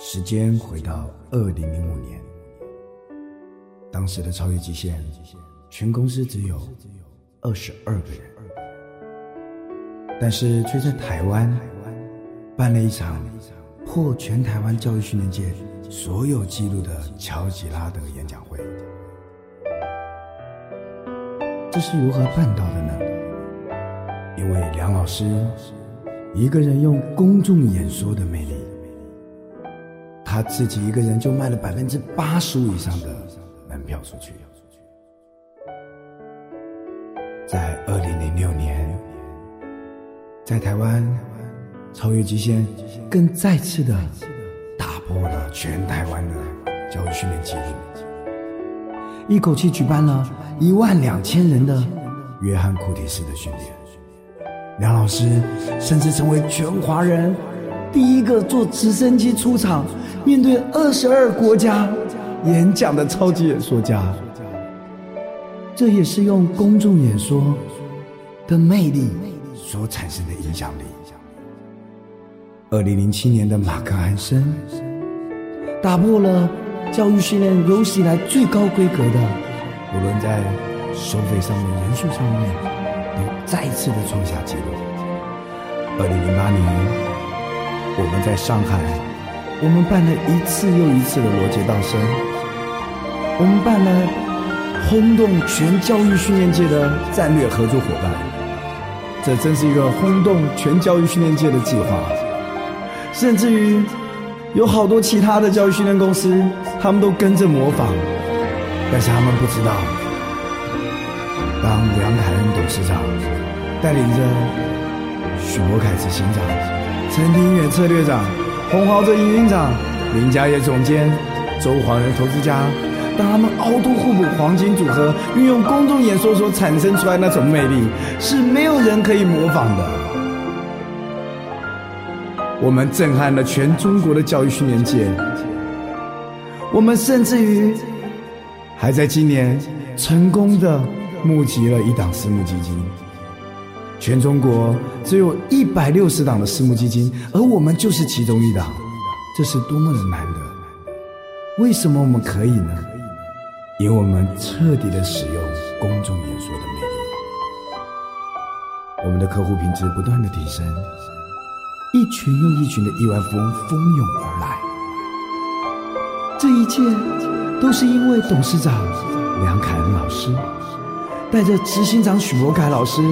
时间回到二零零五年，当时的超越极限，全公司只有二十二个人，但是却在台湾办了一场破全台湾教育训练界所有记录的乔吉拉德演讲会。这是如何办到的呢？因为梁老师一个人用公众演说的魅力。他自己一个人就卖了百分之八十以上的门票出去。在二零零六年，在台湾超越极限，更再次的打破了全台湾的教育训练记录，一口气举办了一万两千人的约翰库迪斯的训练。梁老师甚至成为全华人第一个坐直升机出场。面对二十二国家演讲的超级演说家，这也是用公众演说的魅力所产生的影响力。二零零七年的马克·安森打破了教育训练有史以来最高规格的，无论在收费上面、人数上面，都再次的创下纪录。二零零八年，我们在上海。我们办了一次又一次的罗杰道生，我们办了轰动全教育训练界的战略合作伙伴，这真是一个轰动全教育训练界的计划。甚至于有好多其他的教育训练公司，他们都跟着模仿，但是他们不知道，当梁凯恩董事长带领着许博凯执行长、陈庭远策略长。洪豪这营运长、林家业总监、周黄仁投资家，当他们凹凸互补黄金组合，运用公众演说所产生出来那种魅力，是没有人可以模仿的。我们震撼了全中国的教育训练界，我们甚至于还在今年成功的募集了一档私募基金。全中国只有一百六十档的私募基金，而我们就是其中一档，这是多么的难得！为什么我们可以呢？因为我们彻底的使用公众演说的魅力，我们的客户品质不断的提升，一群又一群的亿万富翁蜂拥而来，这一切都是因为董事长梁凯恩老师。带着执行长许博凯老师，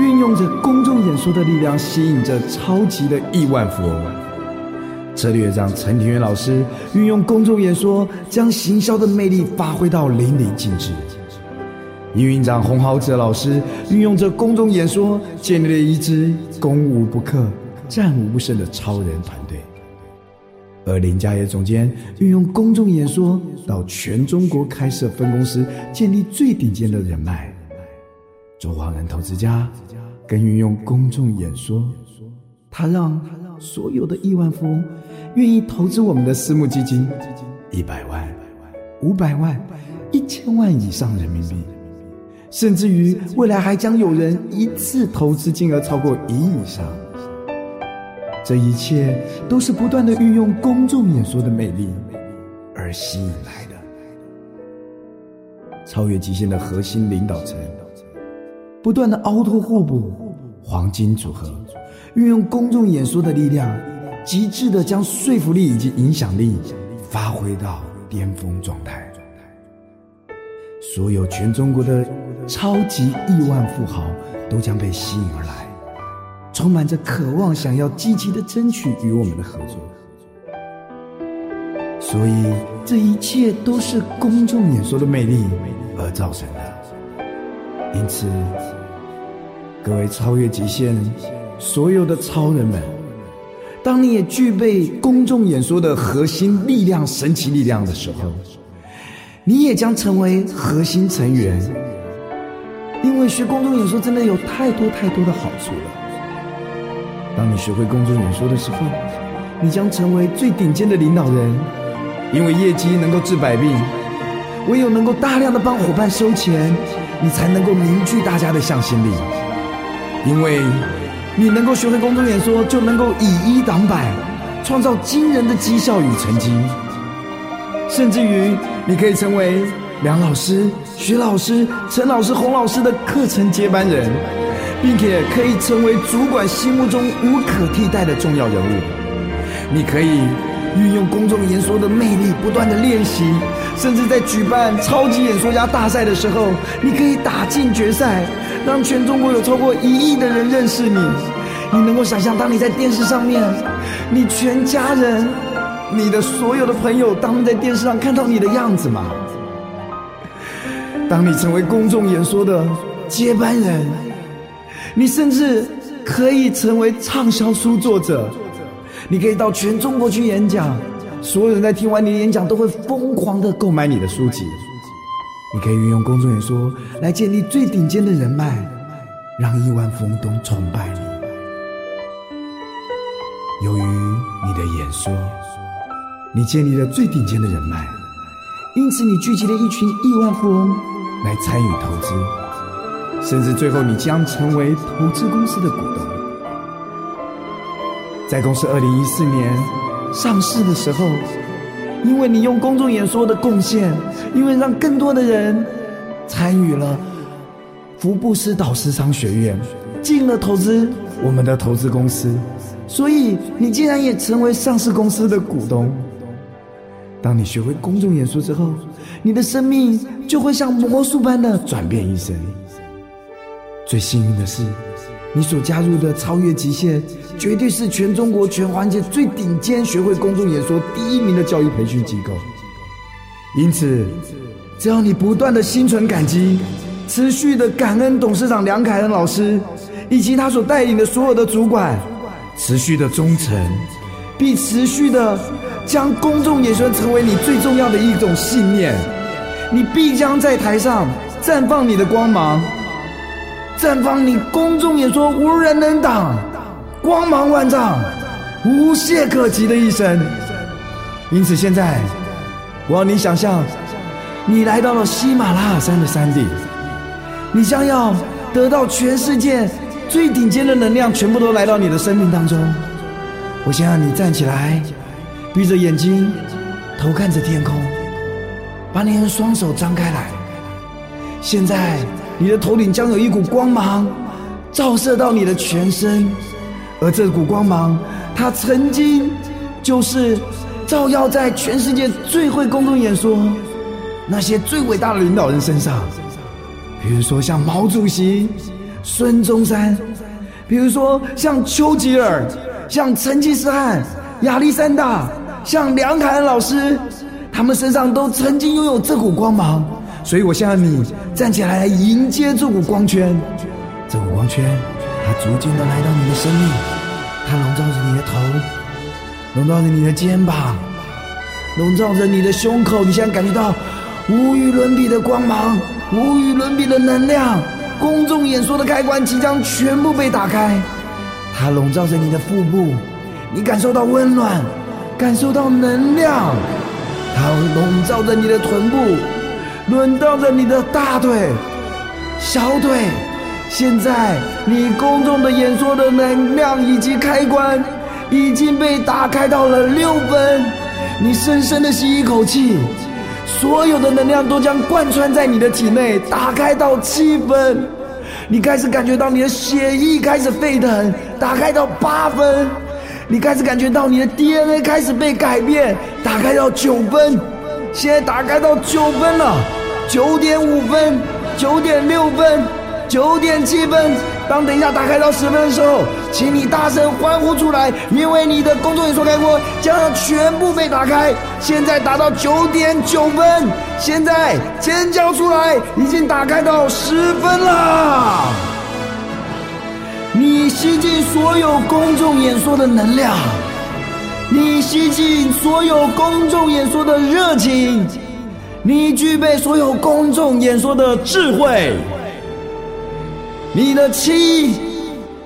运用着公众演说的力量，吸引着超级的亿万富翁；策略长陈庭元老师运用公众演说，将行销的魅力发挥到淋漓尽致；营运长洪豪哲老师运用着公众演说，建立了一支攻无不克、战无不胜的超人团队；而林家业总监运用公众演说，到全中国开设分公司，建立最顶尖的人脉。做华人投资家更运用公众演说，他让所有的亿万富翁愿意投资我们的私募基金，一百万、五百万、一千万以上人民币，甚至于未来还将有人一次投资金额超过一亿以上。这一切都是不断的运用公众演说的魅力而吸引来的，超越极限的核心领导层。不断的凹凸互补，黄金组合，运用公众演说的力量，极致的将说服力以及影响力发挥到巅峰状态。所有全中国的超级亿万富豪都将被吸引而来，充满着渴望，想要积极的争取与我们的合作。所以这一切都是公众演说的魅力而造成的。因此。各位超越极限，所有的超人们，当你也具备公众演说的核心力量、神奇力量的时候，你也将成为核心成员。因为学公众演说真的有太多太多的好处了。当你学会公众演说的时候，你将成为最顶尖的领导人。因为业绩能够治百病，唯有能够大量的帮伙伴收钱，你才能够凝聚大家的向心力。因为，你能够学会公众演说，就能够以一挡百，创造惊人的绩效与成绩，甚至于你可以成为梁老师、徐老师、陈老师、洪老师的课程接班人，并且可以成为主管心目中无可替代的重要人物。你可以运用公众演说的魅力，不断的练习，甚至在举办超级演说家大赛的时候，你可以打进决赛，让全中国有超过一亿的人认识你。你能够想象，当你在电视上面，你全家人、你的所有的朋友，当在电视上看到你的样子吗？当你成为公众演说的接班人，你甚至可以成为畅销书作者。你可以到全中国去演讲，所有人在听完你的演讲都会疯狂的购买你的书籍。你可以运用公众演说来建立最顶尖的人脉，让亿万富翁都崇拜你。由于你的演说，你建立了最顶尖的人脉，因此你聚集了一群亿万富翁来参与投资，甚至最后你将成为投资公司的股东。在公司二零一四年上市的时候，因为你用公众演说的贡献，因为让更多的人参与了福布斯导师商学院，进了投资我们的投资公司，所以你竟然也成为上市公司的股东。当你学会公众演说之后，你的生命就会像魔术般的转变一生。最幸运的是。你所加入的超越极限，绝对是全中国全环节最顶尖学会公众演说第一名的教育培训机构。因此，只要你不断的心存感激，持续的感恩董事长梁凯恩老师以及他所带领的所有的主管，持续的忠诚，并持续的将公众演说成为你最重要的一种信念，你必将在台上绽放你的光芒。绽放你公众演说无人能挡，光芒万丈，无懈可击的一生。因此，现在我要你想象，你来到了喜马拉雅山的山顶，你将要得到全世界最顶尖的能量，全部都来到你的生命当中。我想让你站起来，闭着眼睛，头看着天空，把你的双手张开来。现在。你的头顶将有一股光芒照射到你的全身，而这股光芒，它曾经就是照耀在全世界最会公众演说、那些最伟大的领导人身上。比如说像毛主席、孙中山，比如说像丘吉尔、像成吉思汗、亚历山大、像梁凯恩老师，他们身上都曾经拥有这股光芒。所以，我希望你站起来迎接这股光圈。这股光圈，它逐渐的来到你的生命，它笼罩着你的头，笼罩着你的肩膀，笼罩着你的胸口。你现在感觉到无与伦比的光芒，无与伦比的能量。公众演说的开关即将全部被打开，它笼罩着你的腹部，你感受到温暖，感受到能量。它笼罩着你的臀部。轮到着你的大腿、小腿，现在你公众的演说的能量以及开关已经被打开到了六分。你深深的吸一口气，所有的能量都将贯穿在你的体内，打开到七分。你开始感觉到你的血液开始沸腾，打开到八分。你开始感觉到你的 DNA 开始被改变，打开到九分。现在打开到九分了，九点五分，九点六分，九点七分。当等一下打开到十分的时候，请你大声欢呼出来，因为你的工作演说开关将要全部被打开。现在达到九点九分，现在尖叫出来，已经打开到十分了。你吸进所有公众演说的能量。你吸进所有公众演说的热情，你具备所有公众演说的智慧，你的七、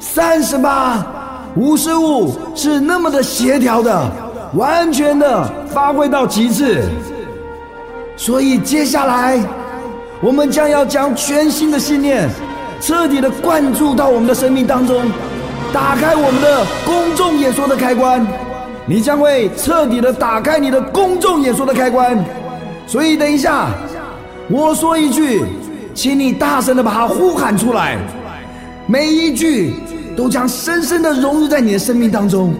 三十八、五十五是那么的协调的，完全的发挥到极致。所以接下来，我们将要将全新的信念彻底的灌注到我们的生命当中，打开我们的公众演说的开关。你将会彻底的打开你的公众演说的开关。所以等一下，我说一句，请你大声的把它呼喊出来，每一句都将深深的融入在你的生命当中，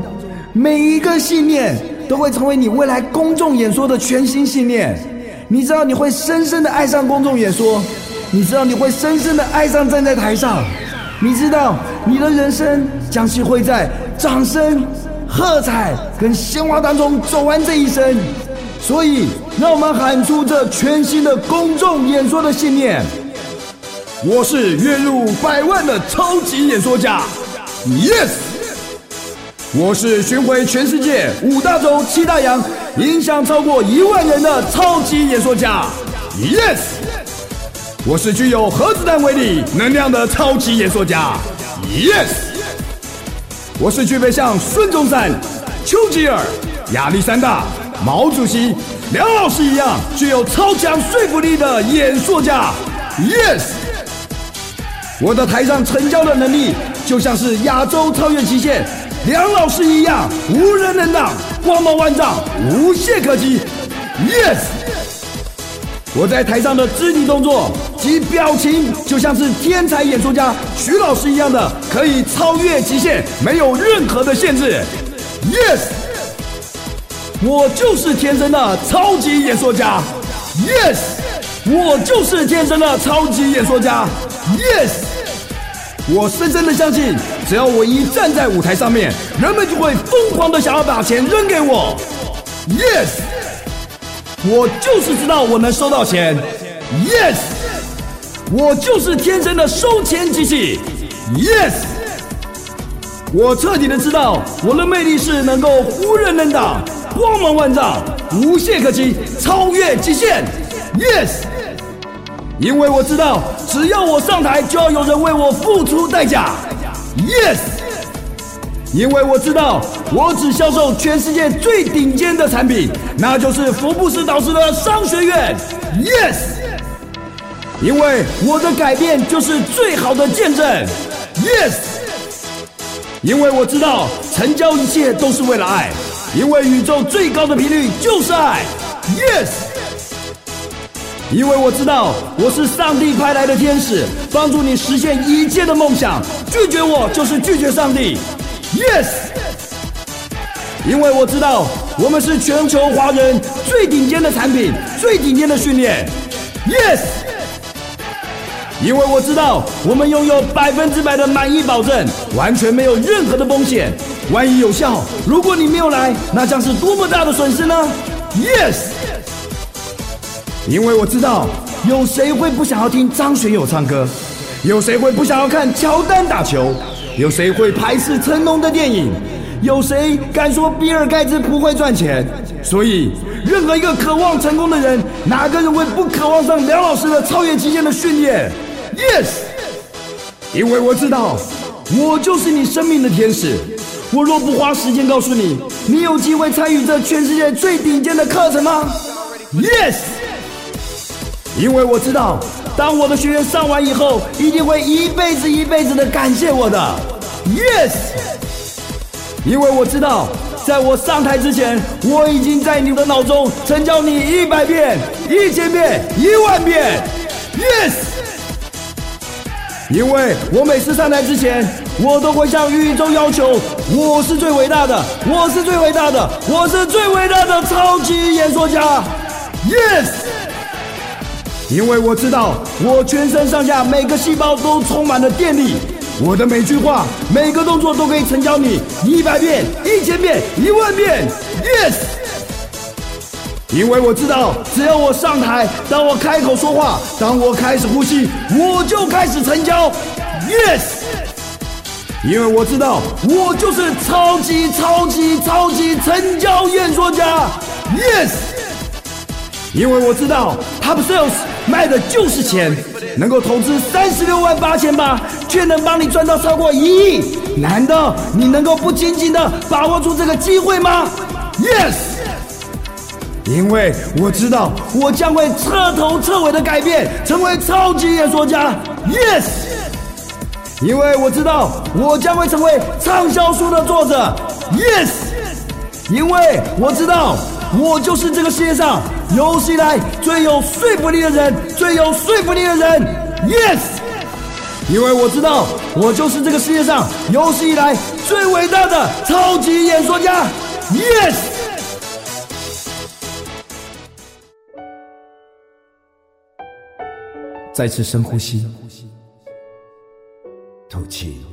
每一个信念都会成为你未来公众演说的全新信念。你知道你会深深的爱上公众演说，你知道你会深深的爱上站在台上，你知道你的人生将是会在掌声、喝彩跟鲜花当中走完这一生。所以，让我们喊出这全新的公众演说的信念：我是月入百万的超级演说家，Yes！我是巡回全世界五大洲七大洋。影响超过一万人的超级演说家，Yes，我是具有核子弹威力能量的超级演说家，Yes，我是具备像孙中山、丘吉尔、亚历山大、毛主席、梁老师一样具有超强说服力的演说家，Yes，我的台上成交的能力就像是亚洲超越极限梁老师一样无人能挡。光芒万丈，无懈可击。Yes，我在台上的肢体动作及表情，就像是天才演说家徐老师一样的，可以超越极限，没有任何的限制。Yes，我就是天生的超级演说家。Yes，我就是天生的超级演说家。Yes。我深深的相信，只要我一站在舞台上面，人们就会疯狂的想要把钱扔给我。Yes，我就是知道我能收到钱。Yes，我就是天生的收钱机器。Yes，我彻底的知道我的魅力是能够无人能挡，光芒万丈，无懈可击，超越极限。Yes。因为我知道，只要我上台，就要有人为我付出代价。Yes，因为我知道，我只销售全世界最顶尖的产品，那就是福布斯导师的商学院。Yes，因为我的改变就是最好的见证。Yes，因为我知道，成交一切都是为了爱，因为宇宙最高的频率就是爱。Yes。因为我知道我是上帝派来的天使，帮助你实现一切的梦想。拒绝我就是拒绝上帝。Yes。因为我知道我们是全球华人最顶尖的产品，最顶尖的训练。Yes。因为我知道我们拥有百分之百的满意保证，完全没有任何的风险。万一有效，如果你没有来，那将是多么大的损失呢？Yes。因为我知道，有谁会不想要听张学友唱歌？有谁会不想要看乔丹打球？有谁会排斥成龙的电影？有谁敢说比尔盖茨不会赚钱？所以，任何一个渴望成功的人，哪个人会不渴望上梁老师的超越极限的训练？Yes，因为我知道，我就是你生命的天使。我若不花时间告诉你，你有机会参与这全世界最顶尖的课程吗？Yes。因为我知道，当我的学员上完以后，一定会一辈子一辈子的感谢我的。Yes，因为我知道，在我上台之前，我已经在你的脑中成交你一百遍、一千遍、一万遍。Yes，因为我每次上台之前，我都会向宇宙要求，我是最伟大的，我是最伟大的，我是最伟大的超级演说家。Yes。因为我知道，我全身上下每个细胞都充满了电力，我的每句话、每个动作都可以成交你一百遍、一千遍、一万遍。Yes，因为我知道，只要我上台，当我开口说话，当我开始呼吸，我就开始成交。Yes，因为我知道，我就是超级超级超级成交演说家。Yes，因为我知道，Top Sales。卖的就是钱，能够投资三十六万八千八，却能帮你赚到超过一亿，难道你能够不紧紧的把握住这个机会吗？Yes，因为我知道我将会彻头彻尾的改变，成为超级演说家。Yes，因为我知道我将会成为畅销书的作者。Yes，因为我知道我就是这个世界上有史以来最有说服力的人，最有说服力的人。Yes，因为我知道我就是这个世界上有史以来最伟大的超级演说家。Yes，再次深呼吸，吐气。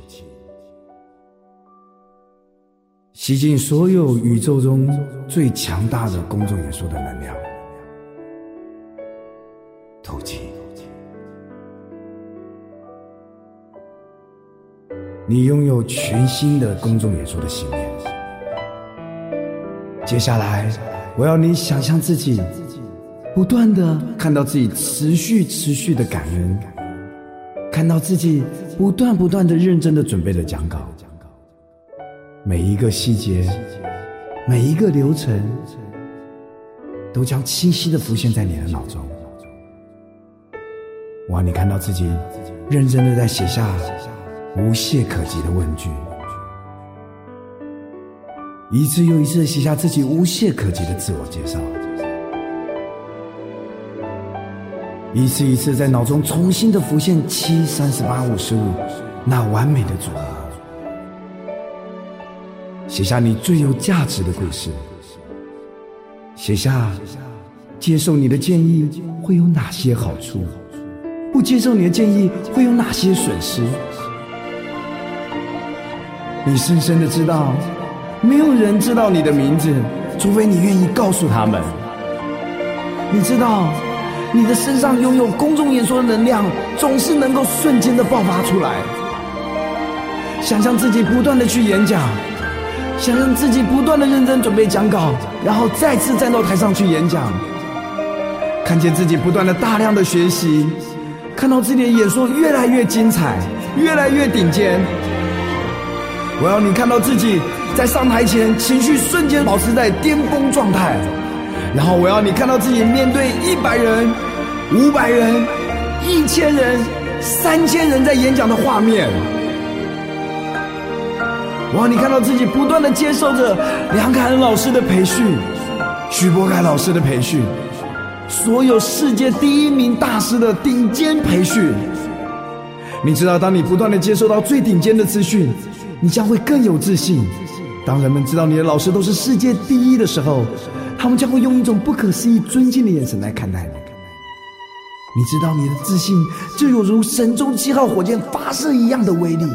吸进所有宇宙中最强大的公众演说的能量，吐气。你拥有全新的公众演说的信念。接下来，我要你想象自己不断的看到自己持续持续的感恩，看到自己不断不断的认真的准备的讲稿。每一个细节，每一个流程，都将清晰的浮现在你的脑中。哇你看到自己认真的在写下无懈可击的问句，一次又一次写下自己无懈可击的自我介绍，一次一次在脑中重新的浮现七三十八五十五那完美的组合。写下你最有价值的故事，写下接受你的建议会有哪些好处，不接受你的建议会有哪些损失。你深深的知道，没有人知道你的名字，除非你愿意告诉他们。你知道，你的身上拥有公众演说的能量，总是能够瞬间的爆发出来。想象自己不断的去演讲。想让自己不断的认真准备讲稿，然后再次站到台上去演讲。看见自己不断的大量的学习，看到自己的演说越来越精彩，越来越顶尖。我要你看到自己在上台前情绪瞬间保持在巅峰状态，然后我要你看到自己面对一百人、五百人、一千人、三千人在演讲的画面。我要！你看到自己不断的接受着梁凯恩老师的培训，徐博凯老师的培训，所有世界第一名大师的顶尖培训。你知道，当你不断的接受到最顶尖的资讯，你将会更有自信。当人们知道你的老师都是世界第一的时候，他们将会用一种不可思议尊敬的眼神来看待你。你知道，你的自信就有如神舟七号火箭发射一样的威力。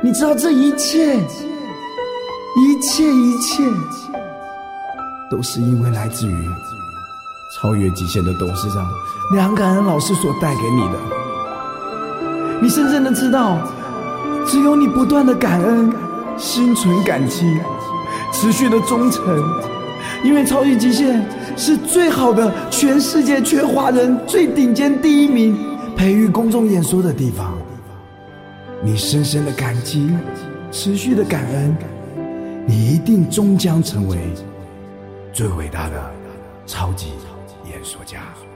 你知道这一切，一切一切，都是因为来自于超越极限的董事长梁感恩老师所带给你的。你深深的知道，只有你不断的感恩，心存感激，持续的忠诚，因为超越极限是最好的，全世界全华人最顶尖第一名，培育公众演说的地方。你深深的感激，持续的感恩，你一定终将成为最伟大的超级演说家。